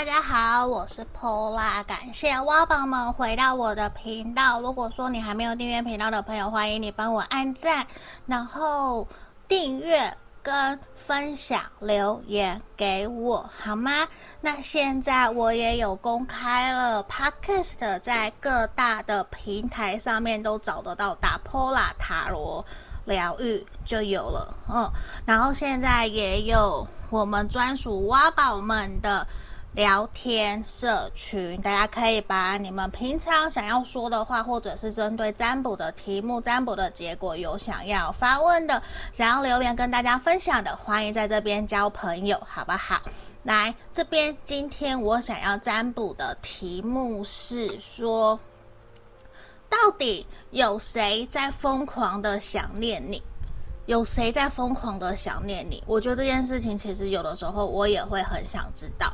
大家好，我是 Pola，感谢挖宝们回到我的频道。如果说你还没有订阅频道的朋友，欢迎你帮我按赞，然后订阅跟分享留言给我，好吗？那现在我也有公开了 Podcast，在各大的平台上面都找得到，打 Pola 塔罗疗愈就有了，嗯，然后现在也有我们专属挖宝们的。聊天社群，大家可以把你们平常想要说的话，或者是针对占卜的题目、占卜的结果有想要发问的、想要留言跟大家分享的，欢迎在这边交朋友，好不好？来这边，今天我想要占卜的题目是说，到底有谁在疯狂的想念你？有谁在疯狂的想念你？我觉得这件事情其实有的时候我也会很想知道。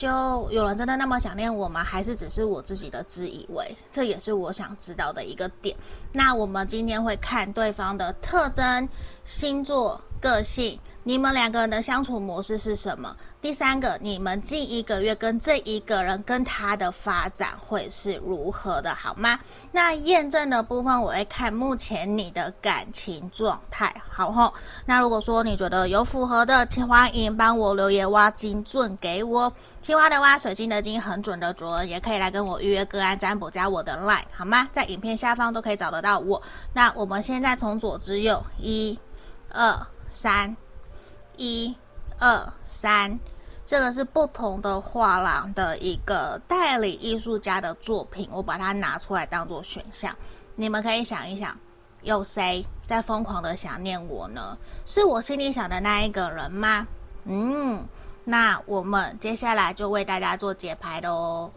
就有人真的那么想念我吗？还是只是我自己的自以为？这也是我想知道的一个点。那我们今天会看对方的特征、星座、个性。你们两个人的相处模式是什么？第三个，你们近一个月跟这一个人跟他的发展会是如何的，好吗？那验证的部分，我会看目前你的感情状态，好吼。那如果说你觉得有符合的，请欢迎帮我留言挖金准给我，青蛙的蛙，水晶的晶，很准的准，也可以来跟我预约个案占卜，加我的 line，好吗？在影片下方都可以找得到我。那我们现在从左至右，一、二、三。一、二、三，这个是不同的画廊的一个代理艺术家的作品，我把它拿出来当做选项。你们可以想一想，有谁在疯狂的想念我呢？是我心里想的那一个人吗？嗯，那我们接下来就为大家做解牌喽。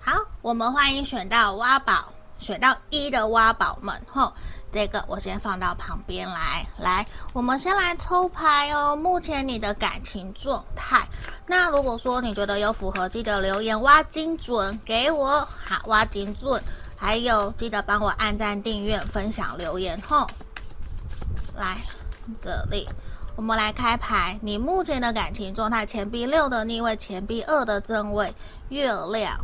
好，我们欢迎选到挖宝。选到一的挖宝们，吼，这个我先放到旁边来。来，我们先来抽牌哦。目前你的感情状态，那如果说你觉得有符合，记得留言挖精准给我。好，挖精准，还有记得帮我按赞、订阅、分享、留言，吼。来这里，我们来开牌。你目前的感情状态：钱币六的逆位，钱币二的正位，月亮，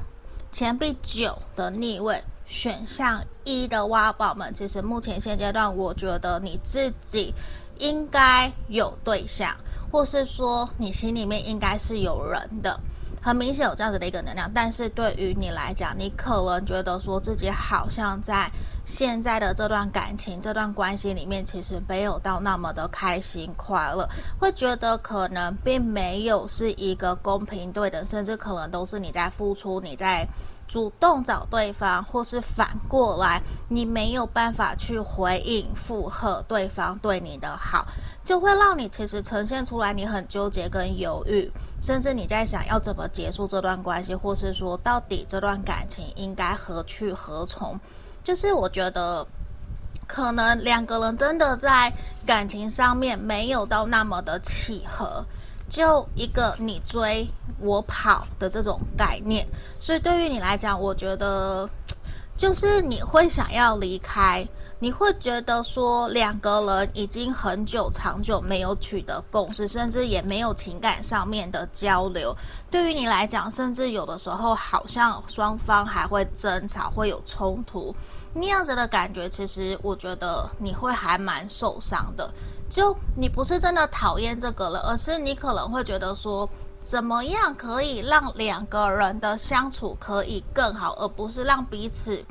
钱币九的逆位。选项一的挖宝们，其实目前现阶段，我觉得你自己应该有对象，或是说你心里面应该是有人的，很明显有这样子的一个能量。但是对于你来讲，你可能觉得说自己好像在现在的这段感情、这段关系里面，其实没有到那么的开心快乐，会觉得可能并没有是一个公平对等，甚至可能都是你在付出，你在。主动找对方，或是反过来，你没有办法去回应附和对方对你的好，就会让你其实呈现出来，你很纠结跟犹豫，甚至你在想要怎么结束这段关系，或是说到底这段感情应该何去何从？就是我觉得，可能两个人真的在感情上面没有到那么的契合。就一个你追我跑的这种概念，所以对于你来讲，我觉得就是你会想要离开，你会觉得说两个人已经很久长久没有取得共识，甚至也没有情感上面的交流。对于你来讲，甚至有的时候好像双方还会争吵，会有冲突。那样子的感觉，其实我觉得你会还蛮受伤的。就你不是真的讨厌这个人，而是你可能会觉得说，怎么样可以让两个人的相处可以更好，而不是让彼此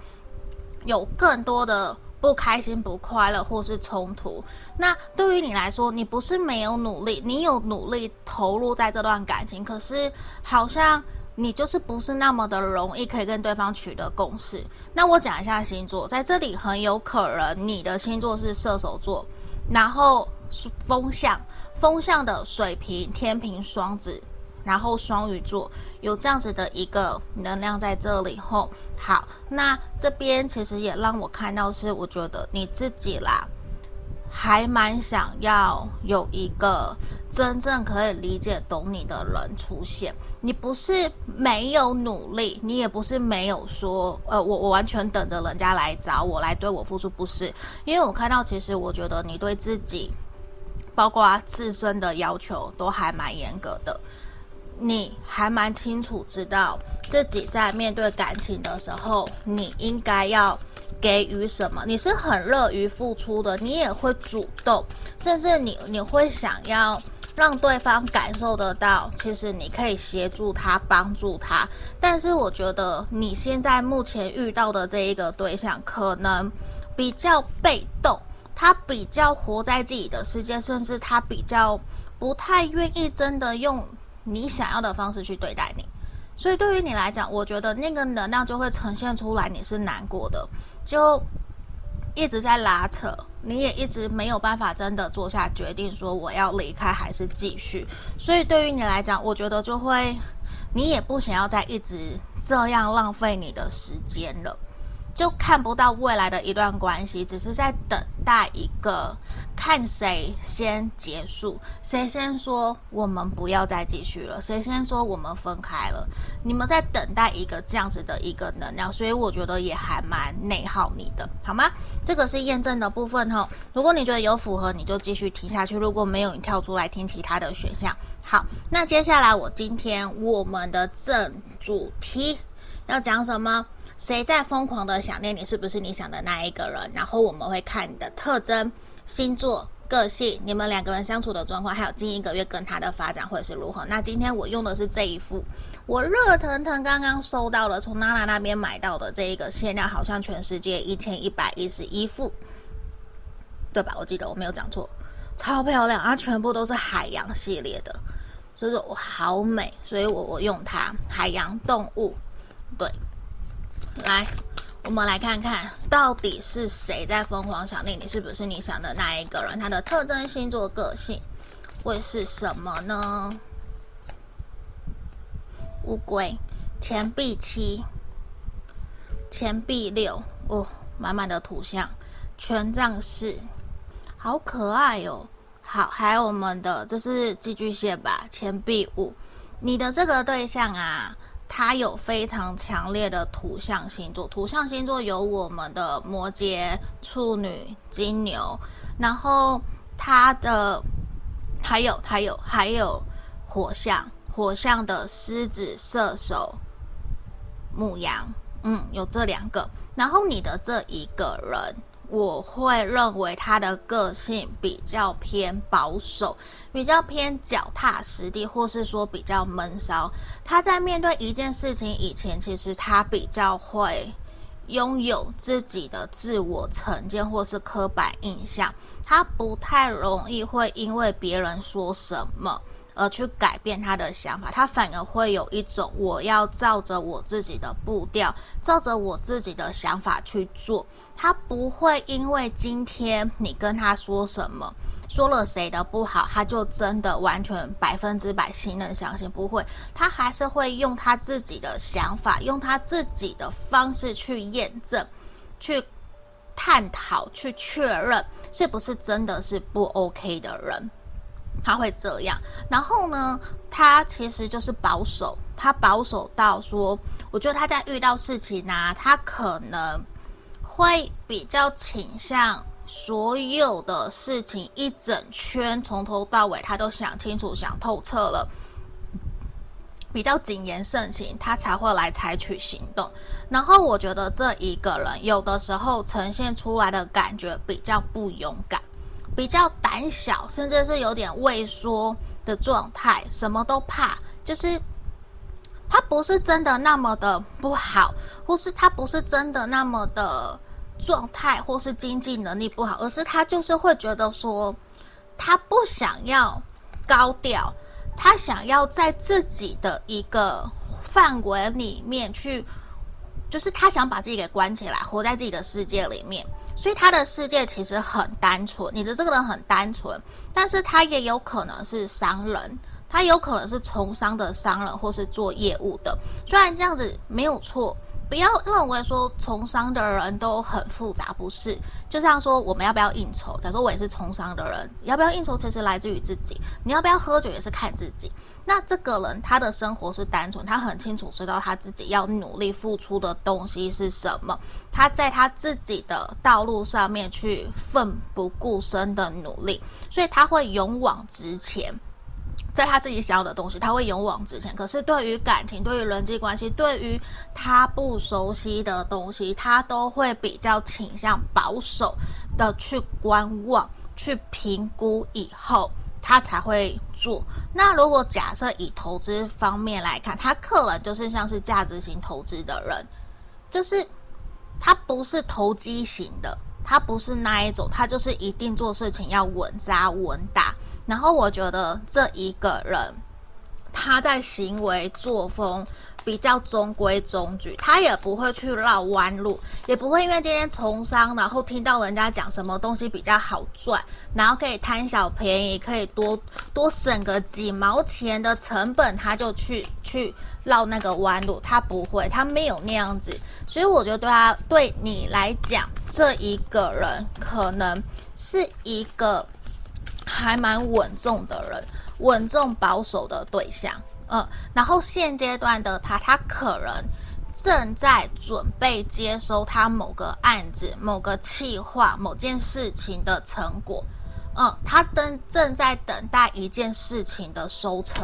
有更多的不开心、不快乐或是冲突。那对于你来说，你不是没有努力，你有努力投入在这段感情，可是好像。你就是不是那么的容易可以跟对方取得共识。那我讲一下星座，在这里很有可能你的星座是射手座，然后是风象，风象的水瓶、天秤、双子，然后双鱼座有这样子的一个能量在这里。吼，好，那这边其实也让我看到是，我觉得你自己啦，还蛮想要有一个真正可以理解懂你的人出现。你不是没有努力，你也不是没有说，呃，我我完全等着人家来找我来对我付出，不是。因为我看到，其实我觉得你对自己，包括自身的要求都还蛮严格的，你还蛮清楚知道自己在面对感情的时候，你应该要给予什么。你是很乐于付出的，你也会主动，甚至你你会想要。让对方感受得到，其实你可以协助他、帮助他。但是我觉得你现在目前遇到的这一个对象，可能比较被动，他比较活在自己的世界，甚至他比较不太愿意真的用你想要的方式去对待你。所以对于你来讲，我觉得那个能量就会呈现出来，你是难过的，就一直在拉扯。你也一直没有办法真的做下决定，说我要离开还是继续。所以对于你来讲，我觉得就会，你也不想要再一直这样浪费你的时间了。就看不到未来的一段关系，只是在等待一个看谁先结束，谁先说我们不要再继续了，谁先说我们分开了。你们在等待一个这样子的一个能量，所以我觉得也还蛮内耗你的，好吗？这个是验证的部分哈。如果你觉得有符合，你就继续听下去；如果没有，你跳出来听其他的选项。好，那接下来我今天我们的正主题要讲什么？谁在疯狂的想念你？是不是你想的那一个人？然后我们会看你的特征、星座、个性，你们两个人相处的状况，还有近一个月跟他的发展会是如何？那今天我用的是这一副，我热腾腾刚刚收到了，从娜娜那边买到的这一个限量，好像全世界一千一百一十一副，对吧？我记得我没有讲错，超漂亮，它全部都是海洋系列的，所以说我好美，所以我我用它，海洋动物，对。来，我们来看看到底是谁在疯狂想念你？是不是你想的那一个人？他的特征、星座、个性会是什么呢？乌龟、钱币七、钱币六，哦，满满的图像，权杖四，好可爱哟、哦。好，还有我们的这是寄居蟹吧？钱币五，你的这个对象啊。它有非常强烈的土象星座，土象星座有我们的摩羯、处女、金牛，然后它的还有还有还有火象，火象的狮子、射手、牧羊，嗯，有这两个，然后你的这一个人。我会认为他的个性比较偏保守，比较偏脚踏实地，或是说比较闷骚。他在面对一件事情以前，其实他比较会拥有自己的自我成见或是刻板印象。他不太容易会因为别人说什么而去改变他的想法，他反而会有一种我要照着我自己的步调，照着我自己的想法去做。他不会因为今天你跟他说什么，说了谁的不好，他就真的完全百分之百信任相信，不会，他还是会用他自己的想法，用他自己的方式去验证、去探讨、去确认是不是真的是不 OK 的人，他会这样。然后呢，他其实就是保守，他保守到说，我觉得他在遇到事情呢、啊，他可能。会比较倾向所有的事情一整圈从头到尾，他都想清楚、想透彻了，比较谨言慎行，他才会来采取行动。然后我觉得这一个人有的时候呈现出来的感觉比较不勇敢，比较胆小，甚至是有点畏缩的状态，什么都怕，就是。他不是真的那么的不好，或是他不是真的那么的状态，或是经济能力不好，而是他就是会觉得说，他不想要高调，他想要在自己的一个范围里面去，就是他想把自己给关起来，活在自己的世界里面。所以他的世界其实很单纯，你的这个人很单纯，但是他也有可能是商人。他有可能是从商的商人，或是做业务的。虽然这样子没有错，不要认为说从商的人都很复杂，不是？就像说我们要不要应酬？假设我也是从商的人，要不要应酬其实来自于自己。你要不要喝酒也是看自己。那这个人他的生活是单纯，他很清楚知道他自己要努力付出的东西是什么。他在他自己的道路上面去奋不顾身的努力，所以他会勇往直前。在他自己想要的东西，他会勇往直前。可是对于感情、对于人际关系、对于他不熟悉的东西，他都会比较倾向保守的去观望、去评估以后，他才会做。那如果假设以投资方面来看，他可能就是像是价值型投资的人，就是他不是投机型的，他不是那一种，他就是一定做事情要稳扎稳打。然后我觉得这一个人，他在行为作风比较中规中矩，他也不会去绕弯路，也不会因为今天从商，然后听到人家讲什么东西比较好赚，然后可以贪小便宜，可以多多省个几毛钱的成本，他就去去绕那个弯路，他不会，他没有那样子。所以我觉得对他对你来讲，这一个人可能是一个。还蛮稳重的人，稳重保守的对象，嗯，然后现阶段的他，他可能正在准备接收他某个案子、某个企划、某件事情的成果，嗯，他等正在等待一件事情的收成，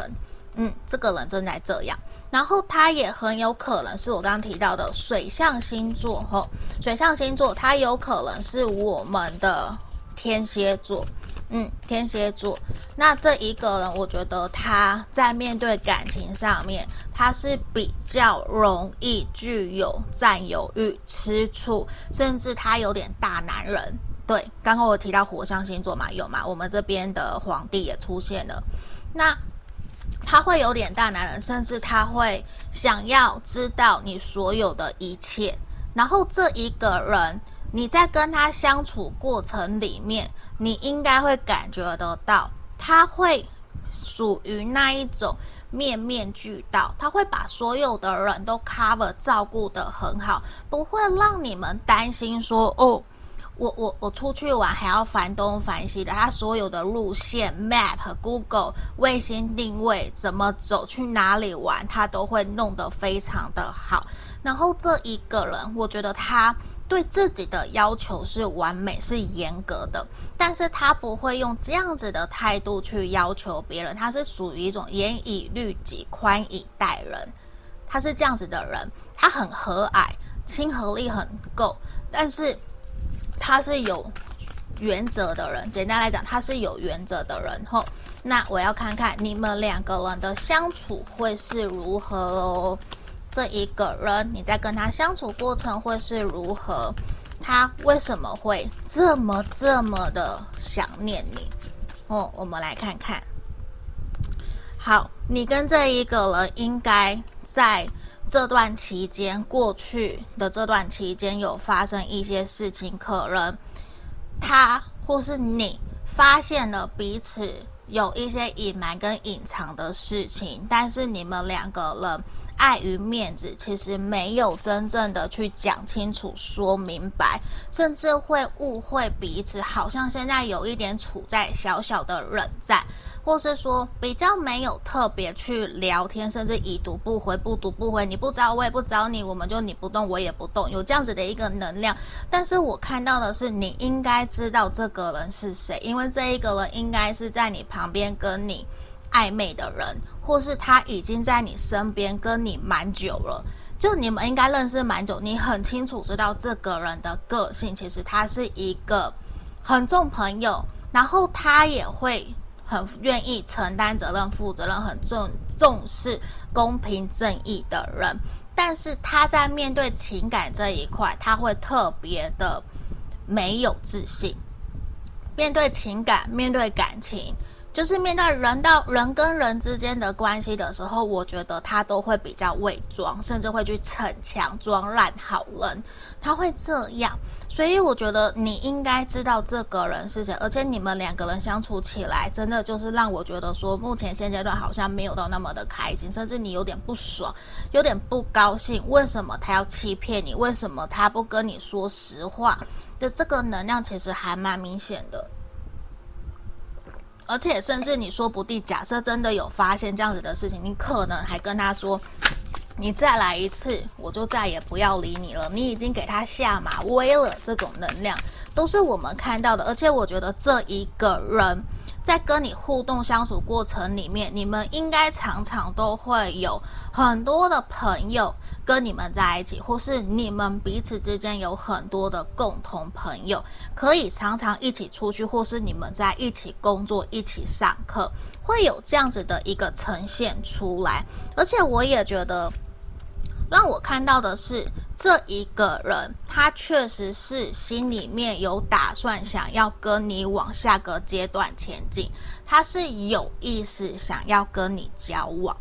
嗯，这个人正在这样，然后他也很有可能是我刚刚提到的水象星座，吼，水象星座，他有可能是我们的天蝎座。嗯，天蝎座，那这一个人，我觉得他在面对感情上面，他是比较容易具有占有欲、吃醋，甚至他有点大男人。对，刚刚我提到火象星座嘛，有嘛？我们这边的皇帝也出现了，那他会有点大男人，甚至他会想要知道你所有的一切，然后这一个人。你在跟他相处过程里面，你应该会感觉得到，他会属于那一种面面俱到，他会把所有的人都 cover 照顾得很好，不会让你们担心说，哦，我我我出去玩还要烦东烦西的，他所有的路线 map、Google 卫星定位怎么走去哪里玩，他都会弄得非常的好。然后这一个人，我觉得他。对自己的要求是完美，是严格的，但是他不会用这样子的态度去要求别人，他是属于一种严以律己、宽以待人，他是这样子的人，他很和蔼，亲和力很够，但是他是有原则的人。简单来讲，他是有原则的人。后，那我要看看你们两个人的相处会是如何哦。这一个人，你在跟他相处过程会是如何？他为什么会这么这么的想念你？哦，我们来看看。好，你跟这一个人应该在这段期间，过去的这段期间有发生一些事情，可能他或是你发现了彼此有一些隐瞒跟隐藏的事情，但是你们两个人。碍于面子，其实没有真正的去讲清楚、说明白，甚至会误会彼此，好像现在有一点处在小小的冷战，或是说比较没有特别去聊天，甚至已读不回、不读不回，你不找我也不找你，我们就你不动我也不动，有这样子的一个能量。但是我看到的是，你应该知道这个人是谁，因为这一个人应该是在你旁边跟你暧昧的人。或是他已经在你身边跟你蛮久了，就你们应该认识蛮久，你很清楚知道这个人的个性，其实他是一个很重朋友，然后他也会很愿意承担责任、负责任，很重重视公平正义的人。但是他在面对情感这一块，他会特别的没有自信。面对情感，面对感情。就是面对人到人跟人之间的关系的时候，我觉得他都会比较伪装，甚至会去逞强装烂好人，他会这样。所以我觉得你应该知道这个人是谁，而且你们两个人相处起来，真的就是让我觉得说，目前现阶段好像没有到那么的开心，甚至你有点不爽，有点不高兴。为什么他要欺骗你？为什么他不跟你说实话？的这个能量其实还蛮明显的，而且甚至你说不定，假设真的有发现这样子的事情，你可能还跟他说。你再来一次，我就再也不要理你了。你已经给他下马威了，这种能量都是我们看到的。而且我觉得这一个人在跟你互动相处过程里面，你们应该常常都会有很多的朋友跟你们在一起，或是你们彼此之间有很多的共同朋友，可以常常一起出去，或是你们在一起工作、一起上课，会有这样子的一个呈现出来。而且我也觉得。让我看到的是，这一个人他确实是心里面有打算，想要跟你往下个阶段前进。他是有意识想要跟你交往，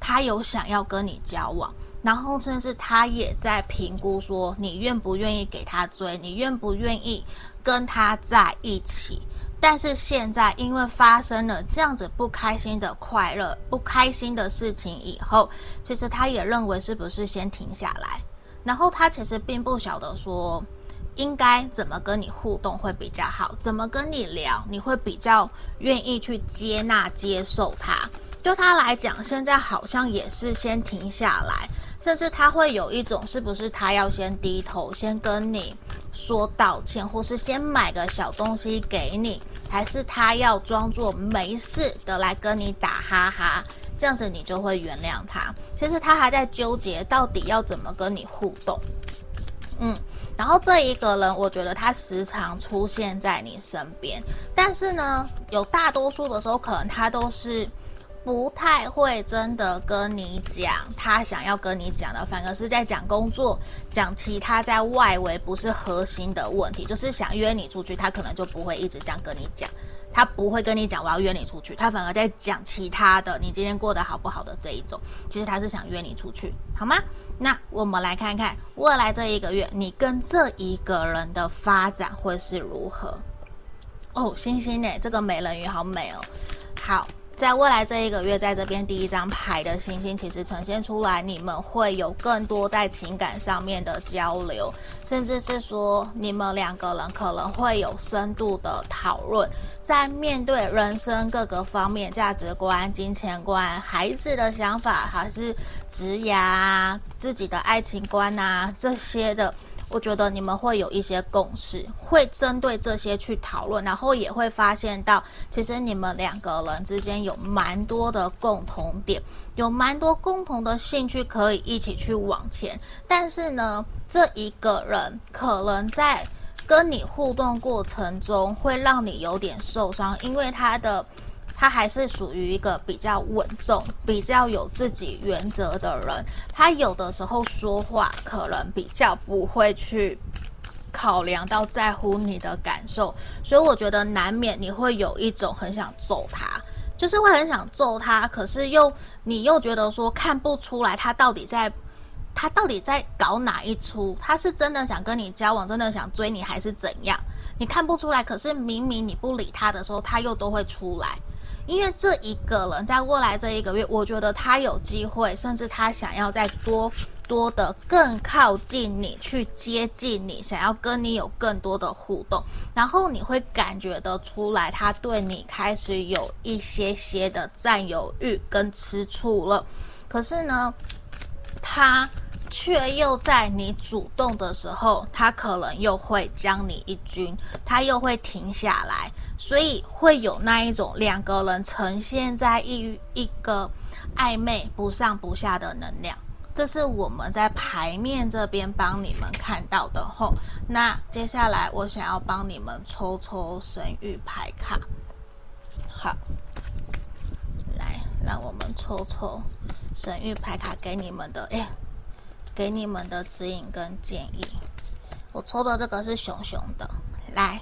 他有想要跟你交往，然后甚至他也在评估说，你愿不愿意给他追，你愿不愿意跟他在一起。但是现在，因为发生了这样子不开心的快乐、不开心的事情以后，其实他也认为是不是先停下来，然后他其实并不晓得说应该怎么跟你互动会比较好，怎么跟你聊你会比较愿意去接纳、接受他。对他来讲，现在好像也是先停下来，甚至他会有一种是不是他要先低头，先跟你说道歉，或是先买个小东西给你。还是他要装作没事的来跟你打哈哈，这样子你就会原谅他。其实他还在纠结到底要怎么跟你互动。嗯，然后这一个人，我觉得他时常出现在你身边，但是呢，有大多数的时候，可能他都是。不太会真的跟你讲他想要跟你讲的，反而是在讲工作，讲其他在外围不是核心的问题，就是想约你出去，他可能就不会一直这样跟你讲，他不会跟你讲我要约你出去，他反而在讲其他的，你今天过得好不好的这一种，其实他是想约你出去，好吗？那我们来看看未来这一个月，你跟这一个人的发展会是如何？哦，星星呢？这个美人鱼好美哦，好。在未来这一个月，在这边第一张牌的星星，其实呈现出来，你们会有更多在情感上面的交流，甚至是说你们两个人可能会有深度的讨论，在面对人生各个方面，价值观、金钱观、孩子的想法，还是职涯啊、自己的爱情观啊这些的。我觉得你们会有一些共识，会针对这些去讨论，然后也会发现到，其实你们两个人之间有蛮多的共同点，有蛮多共同的兴趣可以一起去往前。但是呢，这一个人可能在跟你互动过程中会让你有点受伤，因为他的。他还是属于一个比较稳重、比较有自己原则的人。他有的时候说话可能比较不会去考量到在乎你的感受，所以我觉得难免你会有一种很想揍他，就是会很想揍他，可是又你又觉得说看不出来他到底在他到底在搞哪一出？他是真的想跟你交往，真的想追你，还是怎样？你看不出来，可是明明你不理他的时候，他又都会出来。因为这一个人在未来这一个月，我觉得他有机会，甚至他想要再多多的更靠近你，去接近你，想要跟你有更多的互动，然后你会感觉得出来，他对你开始有一些些的占有欲跟吃醋了。可是呢，他却又在你主动的时候，他可能又会将你一军，他又会停下来。所以会有那一种两个人呈现在一一个暧昧不上不下的能量，这是我们在牌面这边帮你们看到的吼。那接下来我想要帮你们抽抽神域牌卡，好，来让我们抽抽神域牌卡给你们的，哎，给你们的指引跟建议。我抽的这个是熊熊的，来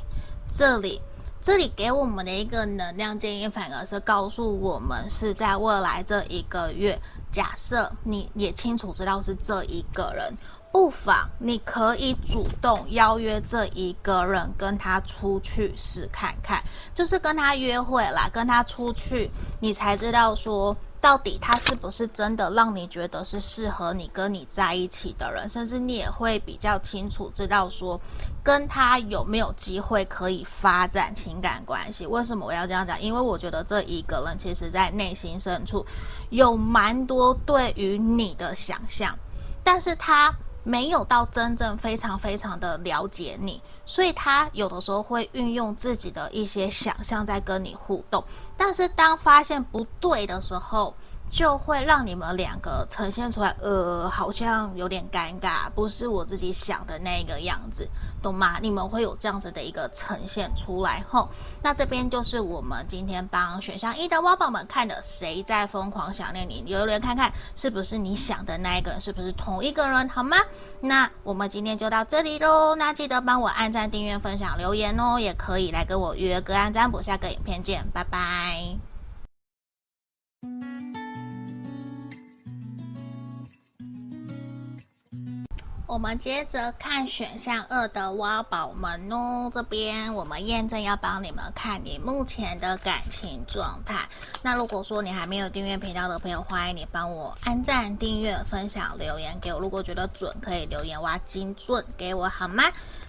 这里。这里给我们的一个能量建议，反而是告诉我们是在未来这一个月，假设你也清楚知道是这一个人。不妨你可以主动邀约这一个人跟他出去试看看，就是跟他约会啦，跟他出去，你才知道说到底他是不是真的让你觉得是适合你跟你在一起的人，甚至你也会比较清楚知道说跟他有没有机会可以发展情感关系。为什么我要这样讲？因为我觉得这一个人其实在内心深处有蛮多对于你的想象，但是他。没有到真正非常非常的了解你，所以他有的时候会运用自己的一些想象在跟你互动，但是当发现不对的时候，就会让你们两个呈现出来，呃，好像有点尴尬，不是我自己想的那个样子，懂吗？你们会有这样子的一个呈现出来后，那这边就是我们今天帮选项一的挖宝们看的，谁在疯狂想念你？留言看看是不是你想的那一个人，是不是同一个人，好吗？那我们今天就到这里喽，那记得帮我按赞、订阅、分享、留言哦，也可以来跟我约个案占卜，下个影片见，拜拜。我们接着看选项二的挖宝们哦，这边我们验证要帮你们看你目前的感情状态。那如果说你还没有订阅频道的朋友，欢迎你帮我按赞、订阅、分享、留言给我。如果觉得准，可以留言挖精准给我好吗？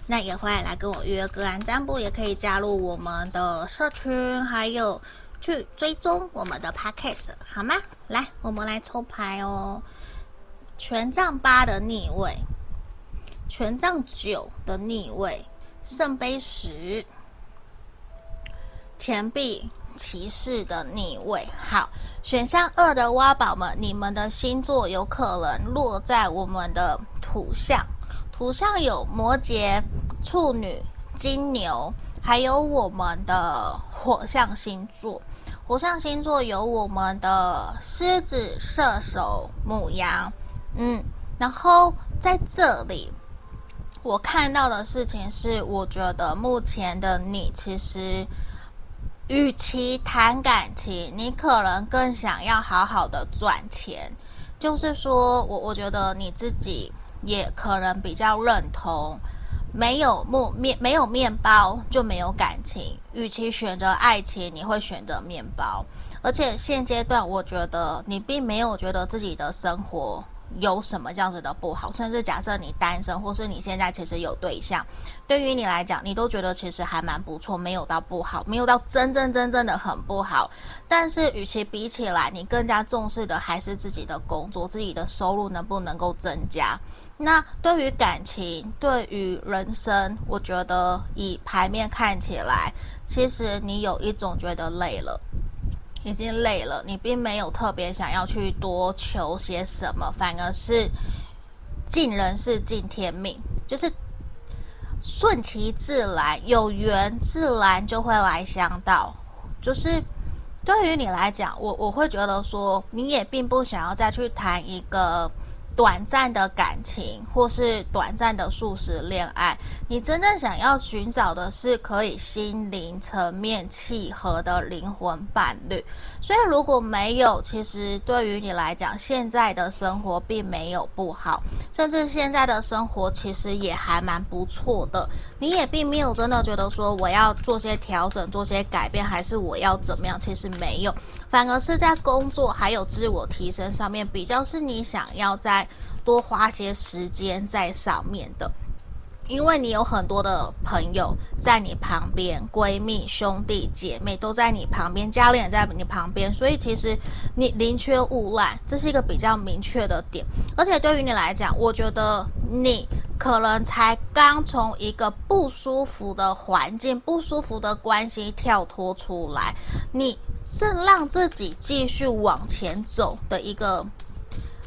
那也欢迎来跟我约个案占卜，也可以加入我们的社群，还有去追踪我们的 podcast 好吗？来，我们来抽牌哦，权杖八的逆位。权杖九的逆位，圣杯十，钱币骑士的逆位。好，选项二的挖宝们，你们的星座有可能落在我们的土象，土象有摩羯、处女、金牛，还有我们的火象星座。火象星座有我们的狮子、射手、母羊。嗯，然后在这里。我看到的事情是，我觉得目前的你，其实与其谈感情，你可能更想要好好的赚钱。就是说，我我觉得你自己也可能比较认同，没有木面没有面包就没有感情。与其选择爱情，你会选择面包。而且现阶段，我觉得你并没有觉得自己的生活。有什么这样子的不好？甚至假设你单身，或是你现在其实有对象，对于你来讲，你都觉得其实还蛮不错，没有到不好，没有到真正真正的很不好。但是，与其比起来，你更加重视的还是自己的工作，自己的收入能不能够增加。那对于感情，对于人生，我觉得以牌面看起来，其实你有一种觉得累了。已经累了，你并没有特别想要去多求些什么，反而是尽人事尽天命，就是顺其自然，有缘自然就会来相到。就是对于你来讲，我我会觉得说，你也并不想要再去谈一个。短暂的感情，或是短暂的素食恋爱，你真正想要寻找的是可以心灵层面契合的灵魂伴侣。所以如果没有，其实对于你来讲，现在的生活并没有不好，甚至现在的生活其实也还蛮不错的。你也并没有真的觉得说我要做些调整、做些改变，还是我要怎么样？其实没有。反而是在工作还有自我提升上面，比较是你想要再多花些时间在上面的，因为你有很多的朋友在你旁边，闺蜜、兄弟姐妹都在你旁边，家里也在你旁边，所以其实你宁缺毋滥，这是一个比较明确的点。而且对于你来讲，我觉得你可能才刚从一个不舒服的环境、不舒服的关系跳脱出来，你。正让自己继续往前走的一个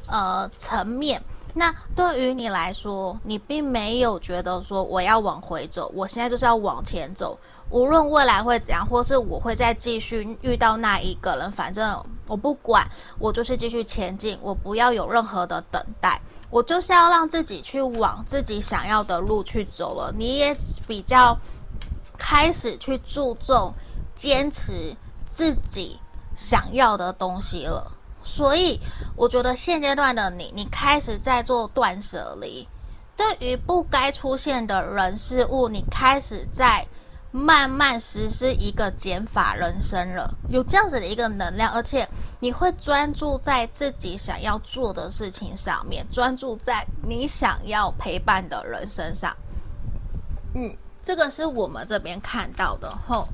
呃层面。那对于你来说，你并没有觉得说我要往回走，我现在就是要往前走。无论未来会怎样，或是我会再继续遇到那一个人，反正我不管，我就是继续前进，我不要有任何的等待，我就是要让自己去往自己想要的路去走了。你也比较。开始去注重坚持自己想要的东西了。所以，我觉得现阶段的你，你开始在做断舍离，对于不该出现的人事物，你开始在。慢慢实施一个减法人生了，有这样子的一个能量，而且你会专注在自己想要做的事情上面，专注在你想要陪伴的人身上。嗯，这个是我们这边看到的。吼，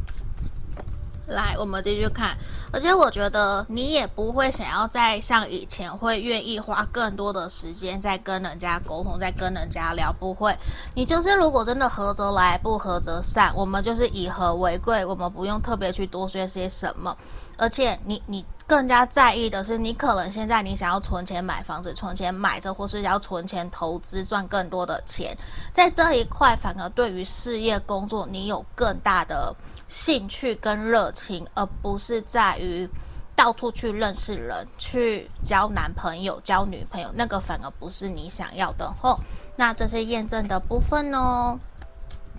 来，我们继续看。而且我觉得你也不会想要再像以前会愿意花更多的时间在跟人家沟通，在跟人家聊，不会。你就是如果真的合则来，不合则散，我们就是以和为贵，我们不用特别去多说些什么。而且你你更加在意的是，你可能现在你想要存钱买房子，存钱买这，或是要存钱投资赚更多的钱，在这一块反而对于事业工作你有更大的。兴趣跟热情，而不是在于到处去认识人、去交男朋友、交女朋友，那个反而不是你想要的吼。那这是验证的部分哦。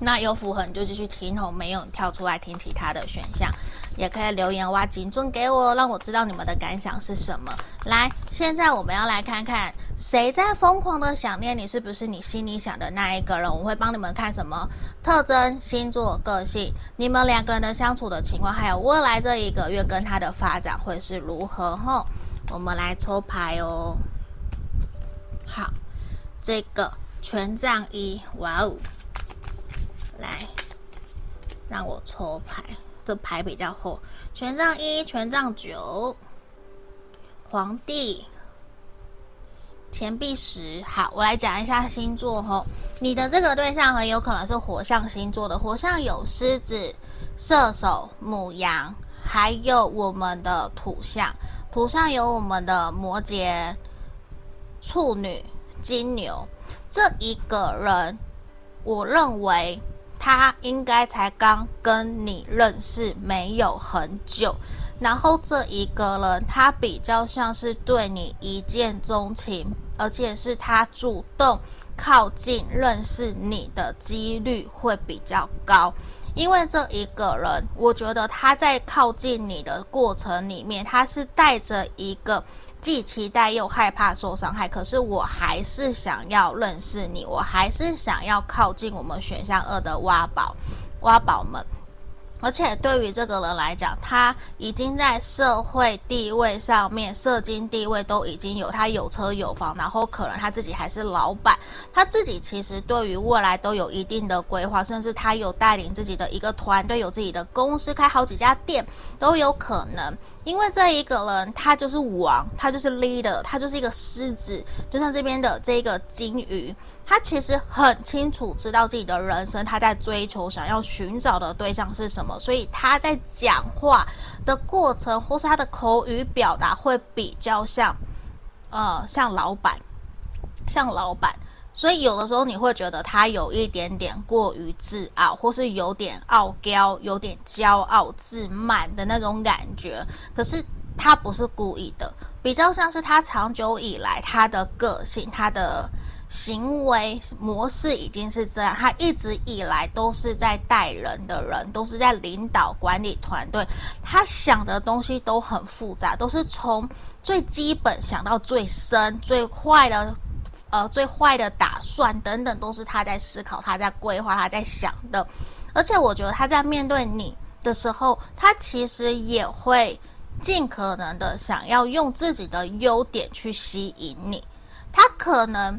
那有符合你就继续听哦，没有你跳出来听其他的选项，也可以留言挖金樽给我，让我知道你们的感想是什么。来，现在我们要来看看谁在疯狂的想念你，是不是你心里想的那一个人？我会帮你们看什么特征、星座、个性，你们两个人的相处的情况，还有未来这一个月跟他的发展会是如何？吼，我们来抽牌哦。好，这个权杖一，哇哦。来，让我抽牌，这牌比较厚。权杖一、权杖九、皇帝、钱币十。好，我来讲一下星座吼。你的这个对象很有可能是火象星座的，火象有狮子、射手、母羊，还有我们的土象，土象有我们的摩羯、处女、金牛。这一个人，我认为。他应该才刚跟你认识没有很久，然后这一个人他比较像是对你一见钟情，而且是他主动靠近认识你的几率会比较高，因为这一个人，我觉得他在靠近你的过程里面，他是带着一个。既期待又害怕受伤害，可是我还是想要认识你，我还是想要靠近我们选项二的挖宝，挖宝们。而且对于这个人来讲，他已经在社会地位上面、社经地位都已经有，他有车有房，然后可能他自己还是老板，他自己其实对于未来都有一定的规划，甚至他有带领自己的一个团队，有自己的公司，开好几家店都有可能。因为这一个人，他就是王，他就是 leader，他就是一个狮子，就像这边的这个金鱼，他其实很清楚知道自己的人生，他在追求、想要寻找的对象是什么，所以他在讲话的过程，或是他的口语表达会比较像，呃，像老板，像老板。所以有的时候你会觉得他有一点点过于自傲，或是有点傲娇、有点骄傲自满的那种感觉。可是他不是故意的，比较像是他长久以来他的个性、他的行为模式已经是这样。他一直以来都是在带人的人，都是在领导管理团队。他想的东西都很复杂，都是从最基本想到最深、最坏的。呃，最坏的打算等等，都是他在思考、他在规划、他在想的。而且，我觉得他在面对你的时候，他其实也会尽可能的想要用自己的优点去吸引你。他可能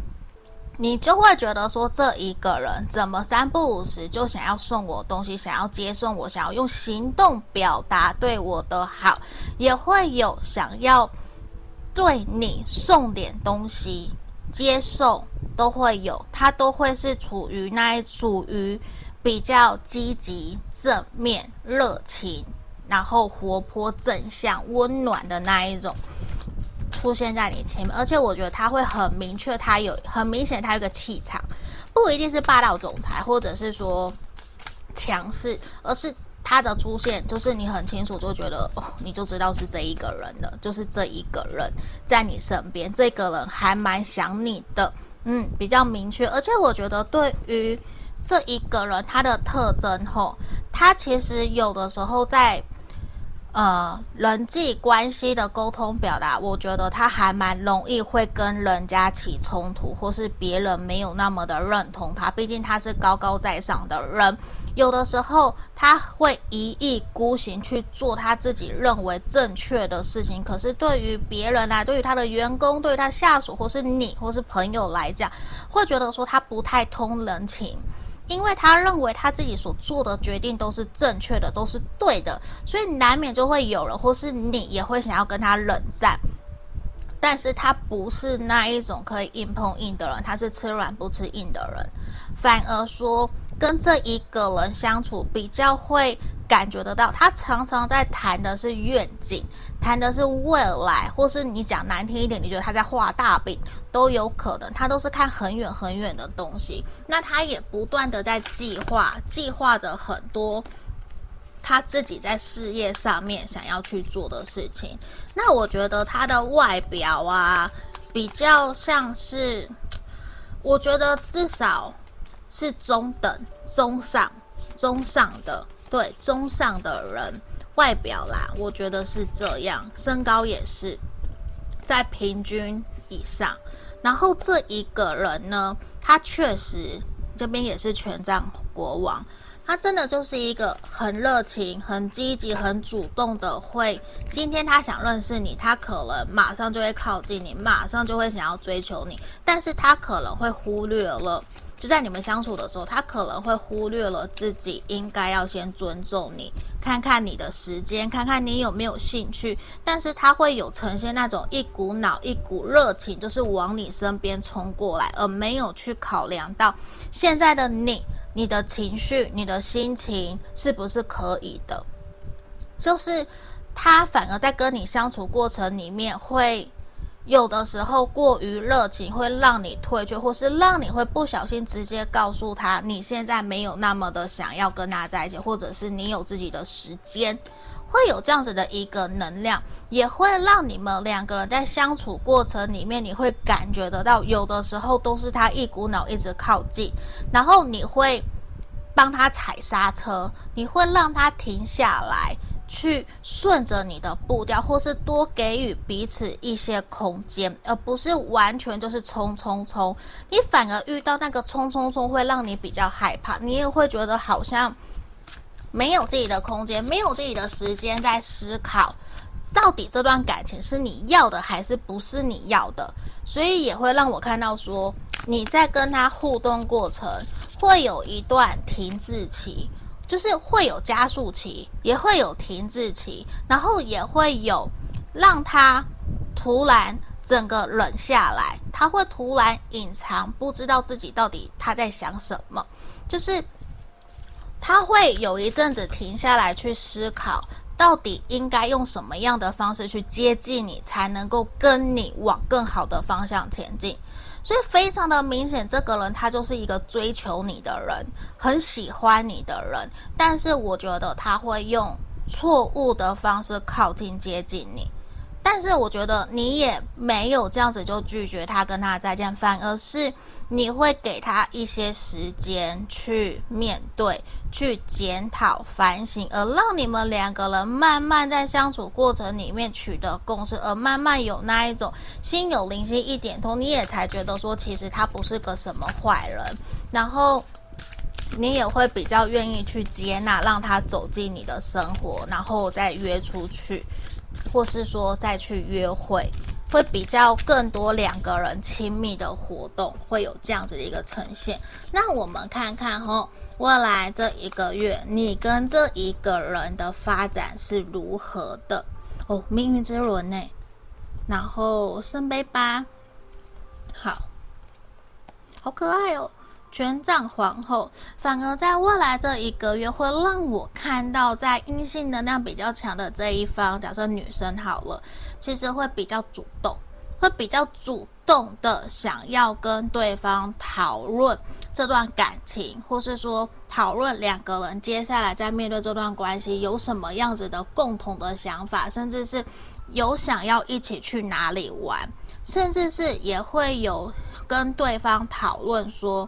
你就会觉得说，这一个人怎么三不五时就想要送我东西，想要接送我，想要用行动表达对我的好，也会有想要对你送点东西。接受都会有，他都会是处于那一属于比较积极、正面、热情，然后活泼、正向、温暖的那一种出现在你前面。而且我觉得他会很明确，他有很明显，他有个气场，不一定是霸道总裁，或者是说强势，而是。他的出现就是你很清楚就觉得哦，你就知道是这一个人了，就是这一个人在你身边，这个人还蛮想你的，嗯，比较明确。而且我觉得对于这一个人他的特征后，他其实有的时候在。呃，人际关系的沟通表达，我觉得他还蛮容易会跟人家起冲突，或是别人没有那么的认同他。毕竟他是高高在上的人，有的时候他会一意孤行去做他自己认为正确的事情。可是对于别人来，对于他的员工，对于他下属，或是你，或是朋友来讲，会觉得说他不太通人情。因为他认为他自己所做的决定都是正确的，都是对的，所以难免就会有人或是你也会想要跟他冷战。但是他不是那一种可以硬碰硬的人，他是吃软不吃硬的人，反而说跟这一个人相处比较会。感觉得到，他常常在谈的是愿景，谈的是未来，或是你讲难听一点，你觉得他在画大饼都有可能。他都是看很远很远的东西。那他也不断的在计划，计划着很多他自己在事业上面想要去做的事情。那我觉得他的外表啊，比较像是，我觉得至少是中等、中上、中上的。对，中上的人外表啦，我觉得是这样，身高也是在平均以上。然后这一个人呢，他确实这边也是权杖国王，他真的就是一个很热情、很积极、很主动的会。今天他想认识你，他可能马上就会靠近你，马上就会想要追求你，但是他可能会忽略了。就在你们相处的时候，他可能会忽略了自己应该要先尊重你，看看你的时间，看看你有没有兴趣。但是他会有呈现那种一股脑、一股热情，就是往你身边冲过来，而没有去考量到现在的你、你的情绪、你的心情是不是可以的。就是他反而在跟你相处过程里面会。有的时候过于热情会让你退却，或是让你会不小心直接告诉他你现在没有那么的想要跟他在一起，或者是你有自己的时间，会有这样子的一个能量，也会让你们两个人在相处过程里面，你会感觉得到，有的时候都是他一股脑一直靠近，然后你会帮他踩刹车，你会让他停下来。去顺着你的步调，或是多给予彼此一些空间，而不是完全就是冲冲冲。你反而遇到那个冲冲冲，会让你比较害怕，你也会觉得好像没有自己的空间，没有自己的时间在思考，到底这段感情是你要的还是不是你要的。所以也会让我看到说，你在跟他互动过程会有一段停滞期。就是会有加速期，也会有停滞期，然后也会有让他突然整个冷下来，他会突然隐藏，不知道自己到底他在想什么，就是他会有一阵子停下来去思考，到底应该用什么样的方式去接近你，才能够跟你往更好的方向前进。所以非常的明显，这个人他就是一个追求你的人，很喜欢你的人，但是我觉得他会用错误的方式靠近接近你。但是我觉得你也没有这样子就拒绝他跟他再见，反而是你会给他一些时间去面对、去检讨、反省，而让你们两个人慢慢在相处过程里面取得共识，而慢慢有那一种心有灵犀一点通，你也才觉得说其实他不是个什么坏人，然后你也会比较愿意去接纳，让他走进你的生活，然后再约出去。或是说再去约会，会比较更多两个人亲密的活动，会有这样子的一个呈现。那我们看看吼，未来这一个月，你跟这一个人的发展是如何的？哦，命运之轮呢？然后圣杯八，好，好可爱哦。权杖皇后，反而在未来这一个月会让我看到，在阴性能量比较强的这一方，假设女生好了，其实会比较主动，会比较主动的想要跟对方讨论这段感情，或是说讨论两个人接下来在面对这段关系有什么样子的共同的想法，甚至是有想要一起去哪里玩，甚至是也会有跟对方讨论说。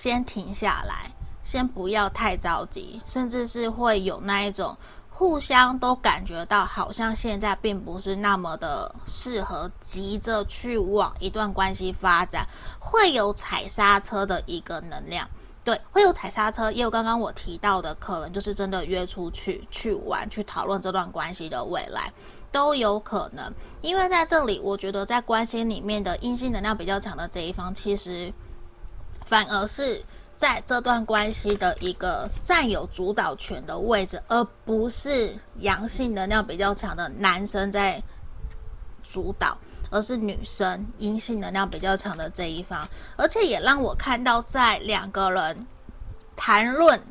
先停下来，先不要太着急，甚至是会有那一种互相都感觉到好像现在并不是那么的适合，急着去往一段关系发展，会有踩刹车的一个能量。对，会有踩刹车，也有刚刚我提到的，可能就是真的约出去去玩，去讨论这段关系的未来，都有可能。因为在这里，我觉得在关系里面的阴性能量比较强的这一方，其实反而是在这段关系的一个占有主导权的位置，而不是阳性能量比较强的男生在主导。而是女生阴性能量比较强的这一方，而且也让我看到，在两个人谈论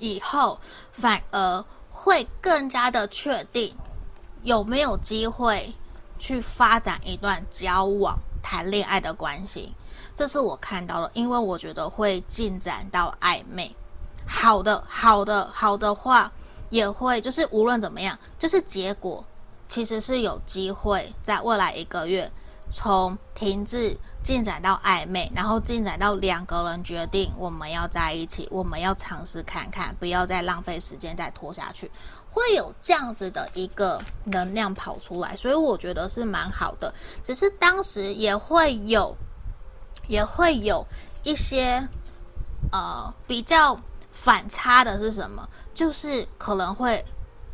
以后，反而会更加的确定有没有机会去发展一段交往、谈恋爱的关系。这是我看到的，因为我觉得会进展到暧昧。好的，好的，好的话，也会就是无论怎么样，就是结果。其实是有机会在未来一个月，从停滞进展到暧昧，然后进展到两个人决定我们要在一起，我们要尝试看看，不要再浪费时间再拖下去，会有这样子的一个能量跑出来，所以我觉得是蛮好的。只是当时也会有，也会有一些呃比较反差的是什么？就是可能会。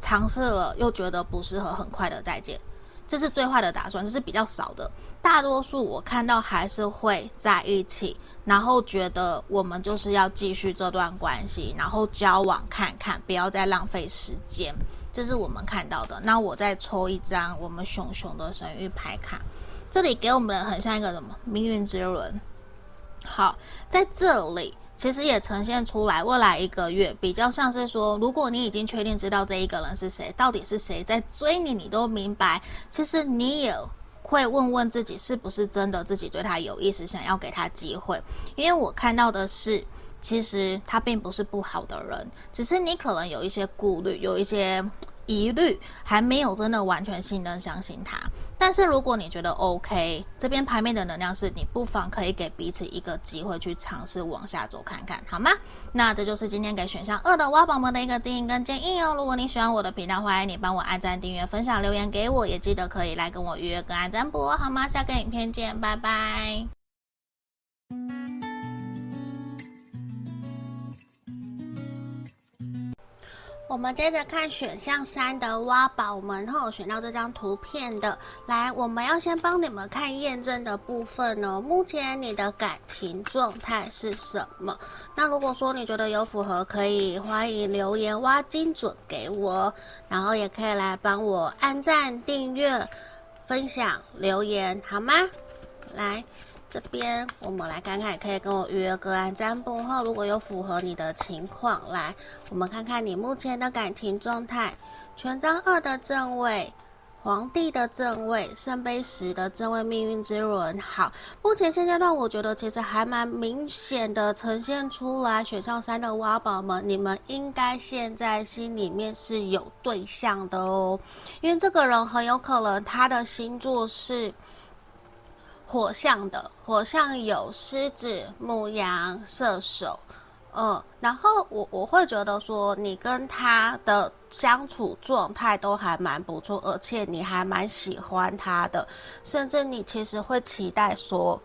尝试了又觉得不适合，很快的再见，这是最坏的打算，这是比较少的。大多数我看到还是会在一起，然后觉得我们就是要继续这段关系，然后交往看看，不要再浪费时间。这是我们看到的。那我再抽一张我们熊熊的神域牌卡，这里给我们很像一个什么命运之轮。好，在这里。其实也呈现出来，未来一个月比较像是说，如果你已经确定知道这一个人是谁，到底是谁在追你，你都明白。其实你也会问问自己，是不是真的自己对他有意思，想要给他机会。因为我看到的是，其实他并不是不好的人，只是你可能有一些顾虑，有一些疑虑，还没有真的完全信任、相信他。但是如果你觉得 OK，这边牌面的能量是你不妨可以给彼此一个机会去尝试往下走看看，好吗？那这就是今天给选项二的挖宝们的一个建议跟建议哦。如果你喜欢我的频道，欢迎你帮我按赞、订阅、分享、留言给我，也记得可以来跟我预约个案占卜，好吗？下个影片见，拜拜。我们接着看选项三的挖宝们后选到这张图片的，来，我们要先帮你们看验证的部分哦。目前你的感情状态是什么？那如果说你觉得有符合，可以欢迎留言挖精准给我，然后也可以来帮我按赞、订阅、分享、留言，好吗？来。这边我们来看看，可以跟我预约个案占卜后，如果有符合你的情况，来，我们看看你目前的感情状态。权杖二的正位，皇帝的正位，圣杯十的正位，命运之轮。好，目前现阶段我觉得其实还蛮明显的呈现出来。选项三的挖宝们，你们应该现在心里面是有对象的哦，因为这个人很有可能他的星座是。火象的，火象有狮子、牧羊、射手，嗯，然后我我会觉得说，你跟他的相处状态都还蛮不错，而且你还蛮喜欢他的，甚至你其实会期待说，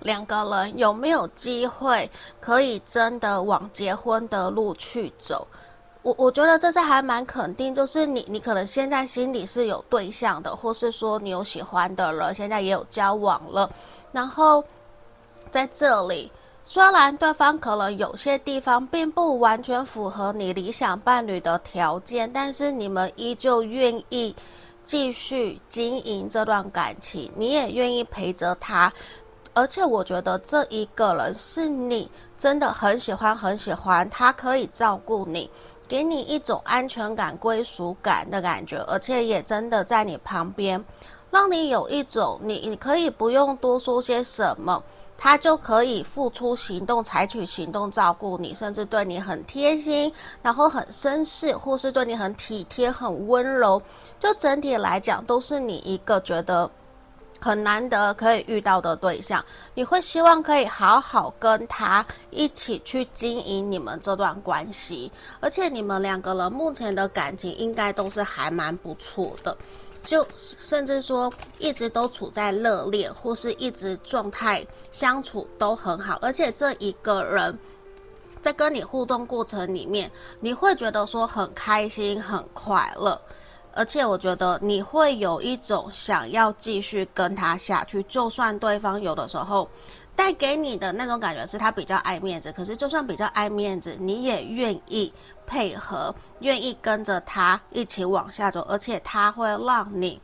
两个人有没有机会可以真的往结婚的路去走。我我觉得这是还蛮肯定，就是你你可能现在心里是有对象的，或是说你有喜欢的人，现在也有交往了。然后在这里，虽然对方可能有些地方并不完全符合你理想伴侣的条件，但是你们依旧愿意继续经营这段感情，你也愿意陪着他。而且我觉得这一个人是你真的很喜欢很喜欢，他可以照顾你。给你一种安全感、归属感的感觉，而且也真的在你旁边，让你有一种你你可以不用多说些什么，他就可以付出行动、采取行动照顾你，甚至对你很贴心，然后很绅士，或是对你很体贴、很温柔。就整体来讲，都是你一个觉得很难得可以遇到的对象，你会希望可以好好跟他一起去经营你们这段关系，而且你们两个人目前的感情应该都是还蛮不错的，就甚至说一直都处在热恋，或是一直状态相处都很好，而且这一个人在跟你互动过程里面，你会觉得说很开心、很快乐。而且我觉得你会有一种想要继续跟他下去，就算对方有的时候带给你的那种感觉是他比较爱面子，可是就算比较爱面子，你也愿意配合，愿意跟着他一起往下走，而且他会让你，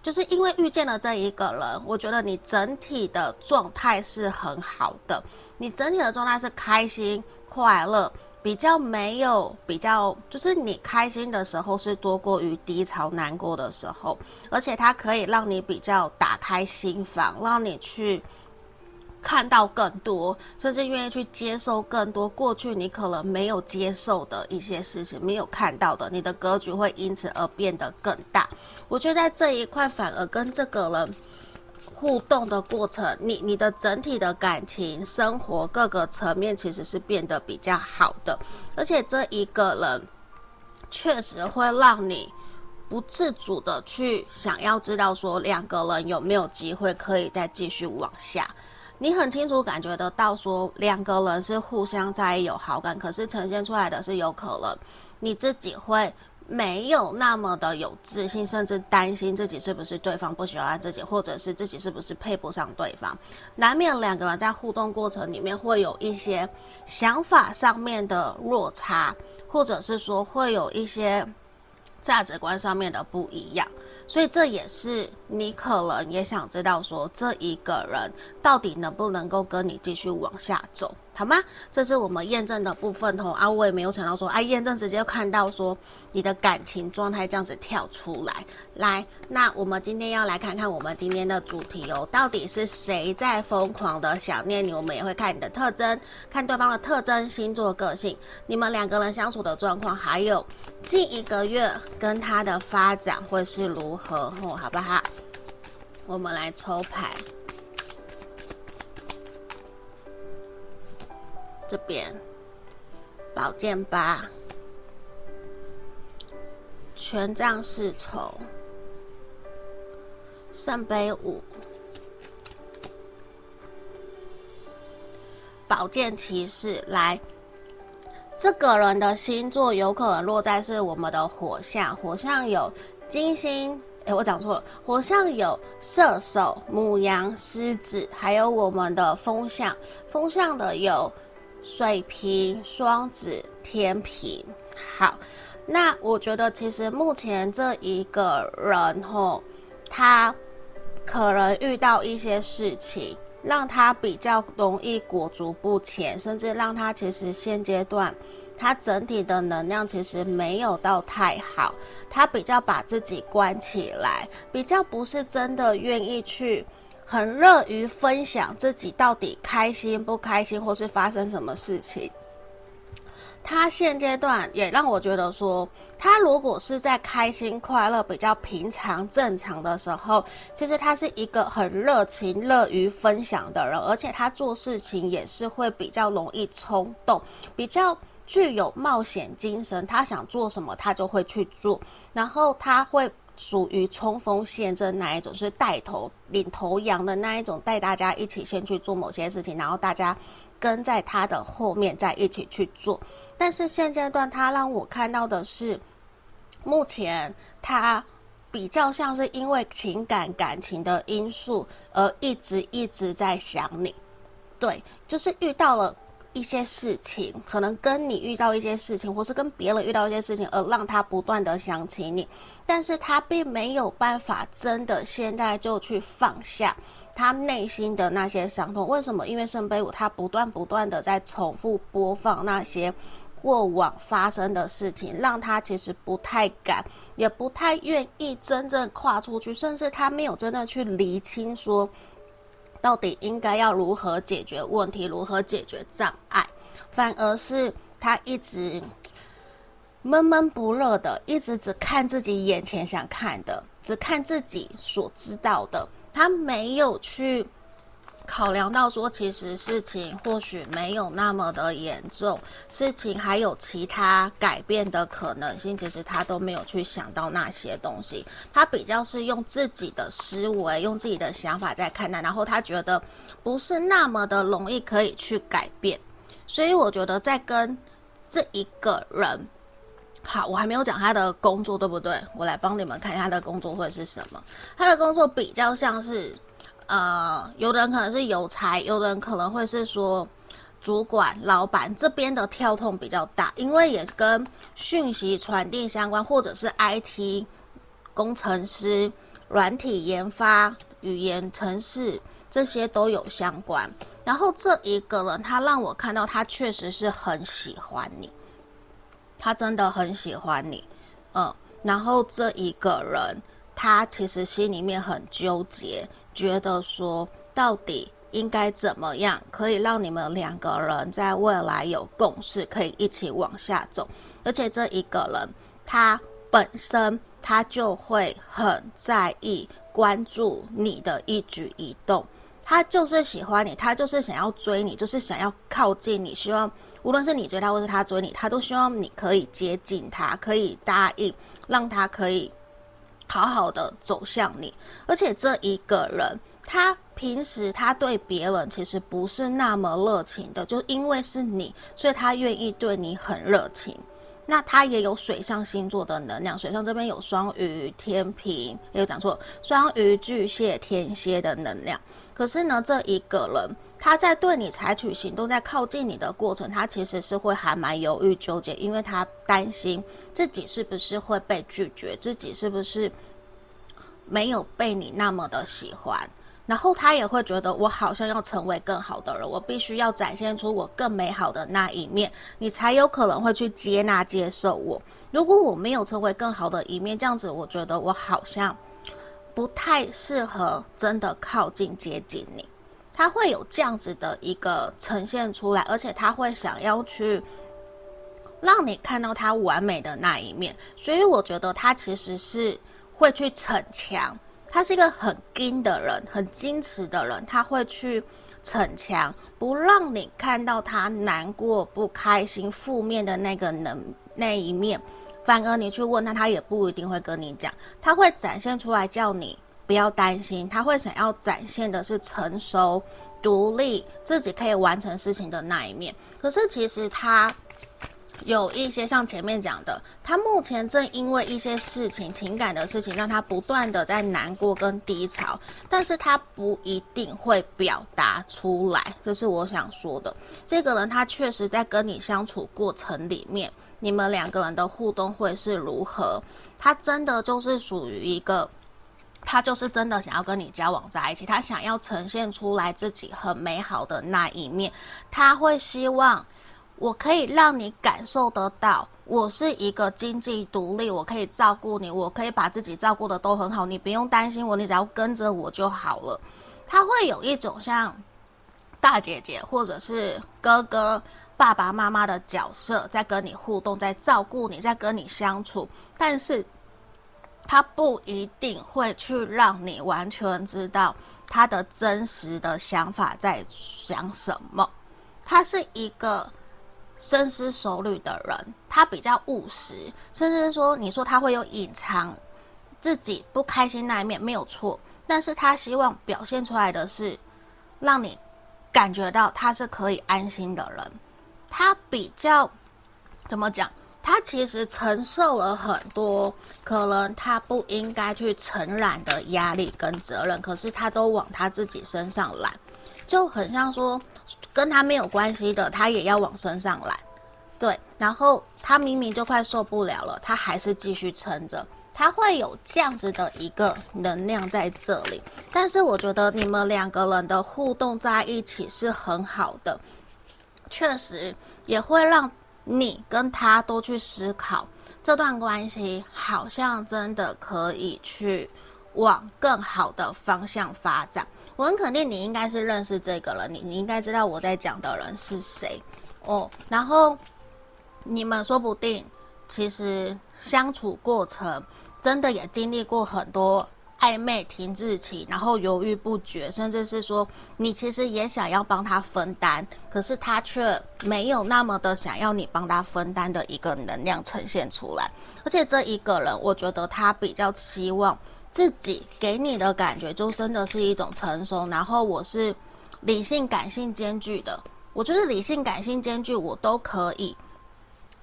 就是因为遇见了这一个人，我觉得你整体的状态是很好的，你整体的状态是开心快乐。比较没有比较，就是你开心的时候是多过于低潮难过的时候，而且它可以让你比较打开心房，让你去看到更多，甚至愿意去接受更多过去你可能没有接受的一些事情，没有看到的，你的格局会因此而变得更大。我觉得在这一块反而跟这个人。互动的过程，你你的整体的感情生活各个层面其实是变得比较好的，而且这一个人确实会让你不自主的去想要知道说两个人有没有机会可以再继续往下。你很清楚感觉得到说两个人是互相在有好感，可是呈现出来的是有可能你自己会。没有那么的有自信，甚至担心自己是不是对方不喜欢自己，或者是自己是不是配不上对方，难免两个人在互动过程里面会有一些想法上面的落差，或者是说会有一些价值观上面的不一样。所以这也是你可能也想知道，说这一个人到底能不能够跟你继续往下走，好吗？这是我们验证的部分哦。啊，我也没有想到说，哎、啊，验证直接看到说你的感情状态这样子跳出来。来，那我们今天要来看看我们今天的主题哦，到底是谁在疯狂的想念你？我们也会看你的特征，看对方的特征、星座、个性，你们两个人相处的状况，还有近一个月跟他的发展会是如何。和后好不好？我们来抽牌，这边宝剑八、权杖侍从、圣杯五、宝剑骑士。来，这个人的星座有可能落在是我们的火象，火象有金星。哎，我讲错了，火象有射手、母羊、狮子，还有我们的风象。风象的有水瓶、双子、天平。好，那我觉得其实目前这一个人吼，他可能遇到一些事情，让他比较容易裹足不前，甚至让他其实现阶段。他整体的能量其实没有到太好，他比较把自己关起来，比较不是真的愿意去很乐于分享自己到底开心不开心，或是发生什么事情。他现阶段也让我觉得说，他如果是在开心快乐、比较平常正常的时候，其实他是一个很热情、乐于分享的人，而且他做事情也是会比较容易冲动，比较。具有冒险精神，他想做什么，他就会去做。然后他会属于冲锋陷阵那一种，是带头领头羊的那一种，带大家一起先去做某些事情，然后大家跟在他的后面再一起去做。但是现阶段他让我看到的是，目前他比较像是因为情感感情的因素而一直一直在想你，对，就是遇到了。一些事情，可能跟你遇到一些事情，或是跟别人遇到一些事情，而让他不断的想起你，但是他并没有办法真的现在就去放下他内心的那些伤痛。为什么？因为圣杯五他不断不断的在重复播放那些过往发生的事情，让他其实不太敢，也不太愿意真正跨出去，甚至他没有真的去厘清说。到底应该要如何解决问题，如何解决障碍？反而是他一直闷闷不乐的，一直只看自己眼前想看的，只看自己所知道的，他没有去。考量到说，其实事情或许没有那么的严重，事情还有其他改变的可能性，其实他都没有去想到那些东西。他比较是用自己的思维，用自己的想法在看待，然后他觉得不是那么的容易可以去改变。所以我觉得在跟这一个人，好，我还没有讲他的工作，对不对？我来帮你们看一下他的工作会是什么。他的工作比较像是。呃，有的人可能是有才，有的人可能会是说主管、老板这边的跳动比较大，因为也跟讯息传递相关，或者是 IT 工程师、软体研发、语言程式这些都有相关。然后这一个人，他让我看到他确实是很喜欢你，他真的很喜欢你，嗯、然后这一个人，他其实心里面很纠结。觉得说，到底应该怎么样可以让你们两个人在未来有共识，可以一起往下走？而且这一个人他本身他就会很在意、关注你的一举一动，他就是喜欢你，他就是想要追你，就是想要靠近你。希望无论是你追他，或是他追你，他都希望你可以接近他，可以答应，让他可以。好好的走向你，而且这一个人，他平时他对别人其实不是那么热情的，就因为是你，所以他愿意对你很热情。那他也有水象星座的能量，水象这边有双鱼、天平，也有讲错，双鱼、巨蟹、天蝎的能量。可是呢，这一个人他在对你采取行动，在靠近你的过程，他其实是会还蛮犹豫纠结，因为他担心自己是不是会被拒绝，自己是不是没有被你那么的喜欢。然后他也会觉得，我好像要成为更好的人，我必须要展现出我更美好的那一面，你才有可能会去接纳、接受我。如果我没有成为更好的一面，这样子，我觉得我好像不太适合真的靠近、接近你。他会有这样子的一个呈现出来，而且他会想要去让你看到他完美的那一面。所以我觉得他其实是会去逞强。他是一个很矜的人，很矜持的人，他会去逞强，不让你看到他难过、不开心、负面的那个能那一面。反而你去问他，他也不一定会跟你讲，他会展现出来叫你不要担心。他会想要展现的是成熟、独立、自己可以完成事情的那一面。可是其实他。有一些像前面讲的，他目前正因为一些事情、情感的事情，让他不断的在难过跟低潮，但是他不一定会表达出来，这是我想说的。这个人他确实在跟你相处过程里面，你们两个人的互动会是如何？他真的就是属于一个，他就是真的想要跟你交往在一起，他想要呈现出来自己很美好的那一面，他会希望。我可以让你感受得到，我是一个经济独立，我可以照顾你，我可以把自己照顾得都很好，你不用担心我，你只要跟着我就好了。他会有一种像大姐姐或者是哥哥、爸爸妈妈的角色在跟你互动，在照顾你，在跟你相处，但是他不一定会去让你完全知道他的真实的想法在想什么。他是一个。深思熟虑的人，他比较务实，甚至说，你说他会有隐藏自己不开心那一面，没有错。但是他希望表现出来的是，让你感觉到他是可以安心的人。他比较怎么讲？他其实承受了很多可能他不应该去承揽的压力跟责任，可是他都往他自己身上揽，就很像说。跟他没有关系的，他也要往身上揽，对。然后他明明就快受不了了，他还是继续撑着。他会有这样子的一个能量在这里。但是我觉得你们两个人的互动在一起是很好的，确实也会让你跟他多去思考这段关系，好像真的可以去往更好的方向发展。我很肯定你应该是认识这个人，你你应该知道我在讲的人是谁哦。然后你们说不定其实相处过程真的也经历过很多暧昧停滞期，然后犹豫不决，甚至是说你其实也想要帮他分担，可是他却没有那么的想要你帮他分担的一个能量呈现出来。而且这一个人，我觉得他比较期望自己给你的感觉，就真的是一种成熟。然后我是理性感性兼具的，我觉得理性感性兼具，我都可以，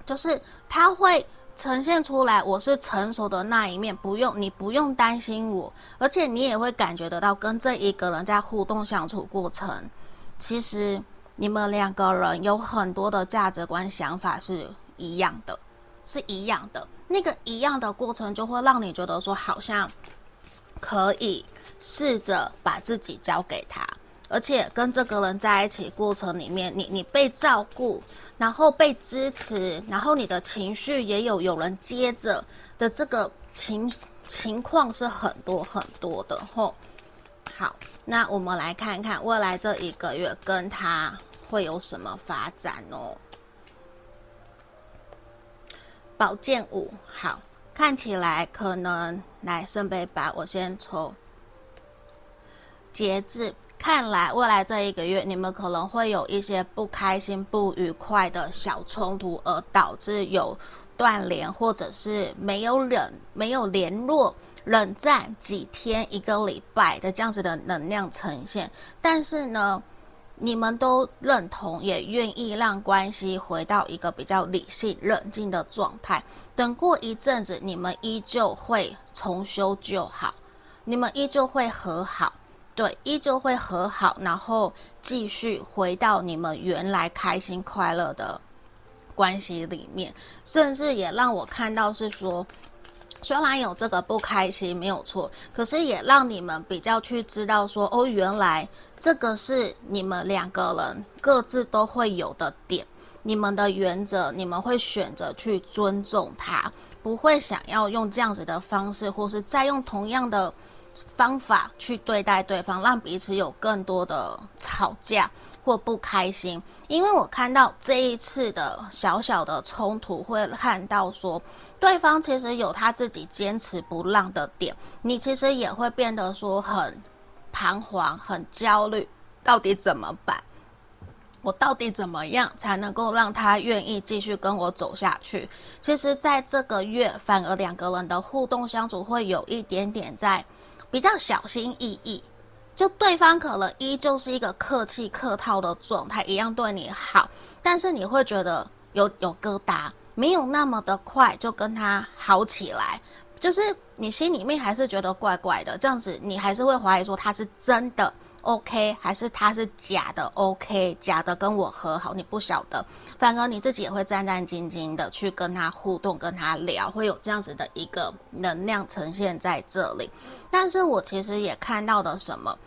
就是他会。呈现出来，我是成熟的那一面，不用你不用担心我，而且你也会感觉得到，跟这一个人在互动相处过程，其实你们两个人有很多的价值观想法是一样的，是一样的。那个一样的过程，就会让你觉得说，好像可以试着把自己交给他，而且跟这个人在一起过程里面，你你被照顾。然后被支持，然后你的情绪也有有人接着的这个情情况是很多很多的吼。好，那我们来看看未来这一个月跟他会有什么发展哦。宝剑五，好，看起来可能来圣杯八，我先抽节制。看来未来这一个月，你们可能会有一些不开心、不愉快的小冲突，而导致有断联，或者是没有冷、没有联络、冷战几天、一个礼拜的这样子的能量呈现。但是呢，你们都认同，也愿意让关系回到一个比较理性、冷静的状态。等过一阵子，你们依旧会重修旧好，你们依旧会和好。对，依旧会和好，然后继续回到你们原来开心快乐的关系里面，甚至也让我看到是说，虽然有这个不开心没有错，可是也让你们比较去知道说，哦，原来这个是你们两个人各自都会有的点，你们的原则，你们会选择去尊重他，不会想要用这样子的方式，或是再用同样的。方法去对待对方，让彼此有更多的吵架或不开心。因为我看到这一次的小小的冲突，会看到说对方其实有他自己坚持不让的点，你其实也会变得说很彷徨、很焦虑，到底怎么办？我到底怎么样才能够让他愿意继续跟我走下去？其实，在这个月，反而两个人的互动相处会有一点点在。比较小心翼翼，就对方可能依旧是一个客气客套的状态，一样对你好，但是你会觉得有有疙瘩，没有那么的快就跟他好起来，就是你心里面还是觉得怪怪的，这样子你还是会怀疑说他是真的。OK，还是他是假的？OK，假的跟我和好，你不晓得，反而你自己也会战战兢兢的去跟他互动，跟他聊，会有这样子的一个能量呈现在这里。但是我其实也看到的什么，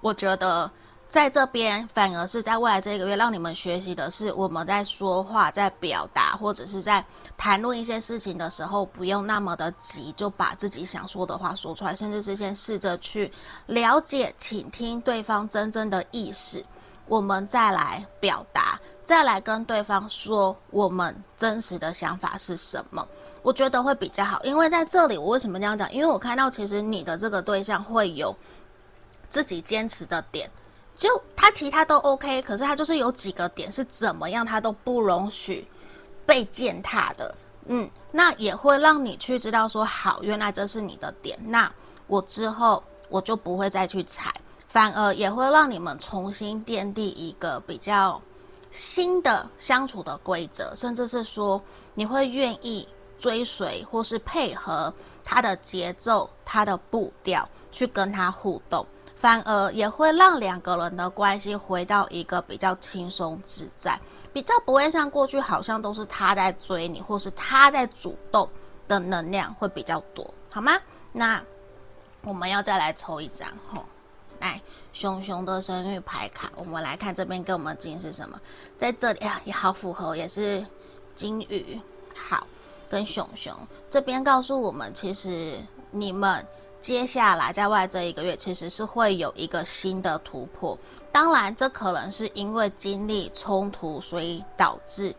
我觉得。在这边，反而是在未来这一个月，让你们学习的是，我们在说话、在表达，或者是在谈论一些事情的时候，不用那么的急，就把自己想说的话说出来，甚至是先试着去了解、倾听对方真正的意思，我们再来表达，再来跟对方说我们真实的想法是什么，我觉得会比较好。因为在这里，我为什么这样讲？因为我看到其实你的这个对象会有自己坚持的点。就他其他都 OK，可是他就是有几个点是怎么样，他都不容许被践踏的。嗯，那也会让你去知道说，好，原来这是你的点，那我之后我就不会再去踩，反而也会让你们重新奠定一个比较新的相处的规则，甚至是说你会愿意追随或是配合他的节奏、他的步调去跟他互动。反而也会让两个人的关系回到一个比较轻松自在，比较不会像过去好像都是他在追你，或是他在主动的能量会比较多，好吗？那我们要再来抽一张吼，来熊熊的生日牌卡，我们来看这边给我们的金是什么？在这里啊，也好符合，也是金鱼，好，跟熊熊这边告诉我们，其实你们。接下来在外这一个月，其实是会有一个新的突破。当然，这可能是因为经历冲突，所以导致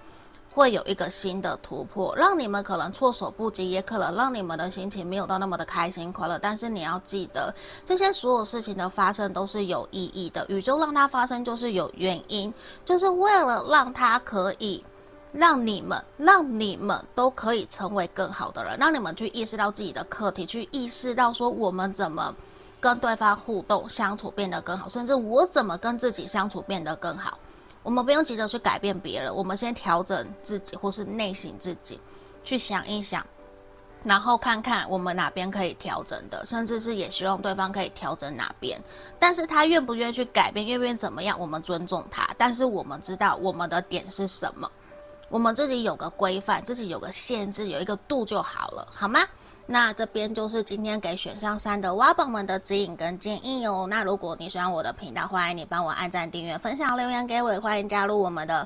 会有一个新的突破，让你们可能措手不及，也可能让你们的心情没有到那么的开心快乐。但是你要记得，这些所有事情的发生都是有意义的，宇宙让它发生就是有原因，就是为了让它可以让你们，让你们都可以成为更好的人，让你们去意识到自己的课题，去意识到说我们怎么跟对方互动相处变得更好，甚至我怎么跟自己相处变得更好。我们不用急着去改变别人，我们先调整自己，或是内省自己，去想一想，然后看看我们哪边可以调整的，甚至是也希望对方可以调整哪边。但是他愿不愿意去改变，愿不愿意怎么样，我们尊重他。但是我们知道我们的点是什么，我们自己有个规范，自己有个限制，有一个度就好了，好吗？那这边就是今天给选上三的挖宝们的指引跟建议哦。那如果你喜欢我的频道，欢迎你帮我按赞、订阅、分享、留言给我，也欢迎加入我们的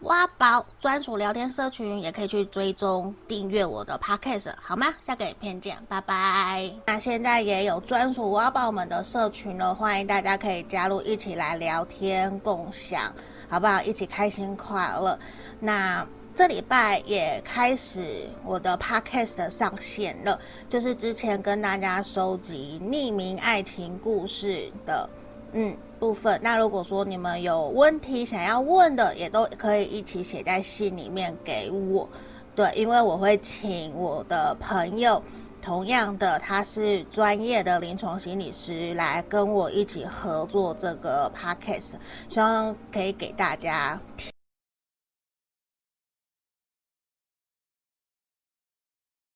挖宝专属聊天社群，也可以去追踪订阅我的 Podcast，好吗？下个影片见，拜拜。那现在也有专属挖宝们的社群了，欢迎大家可以加入，一起来聊天共享，好不好？一起开心快乐。那。这礼拜也开始我的 podcast 上线了，就是之前跟大家收集匿名爱情故事的嗯部分。那如果说你们有问题想要问的，也都可以一起写在信里面给我。对，因为我会请我的朋友，同样的他是专业的临床心理师，来跟我一起合作这个 podcast，希望可以给大家。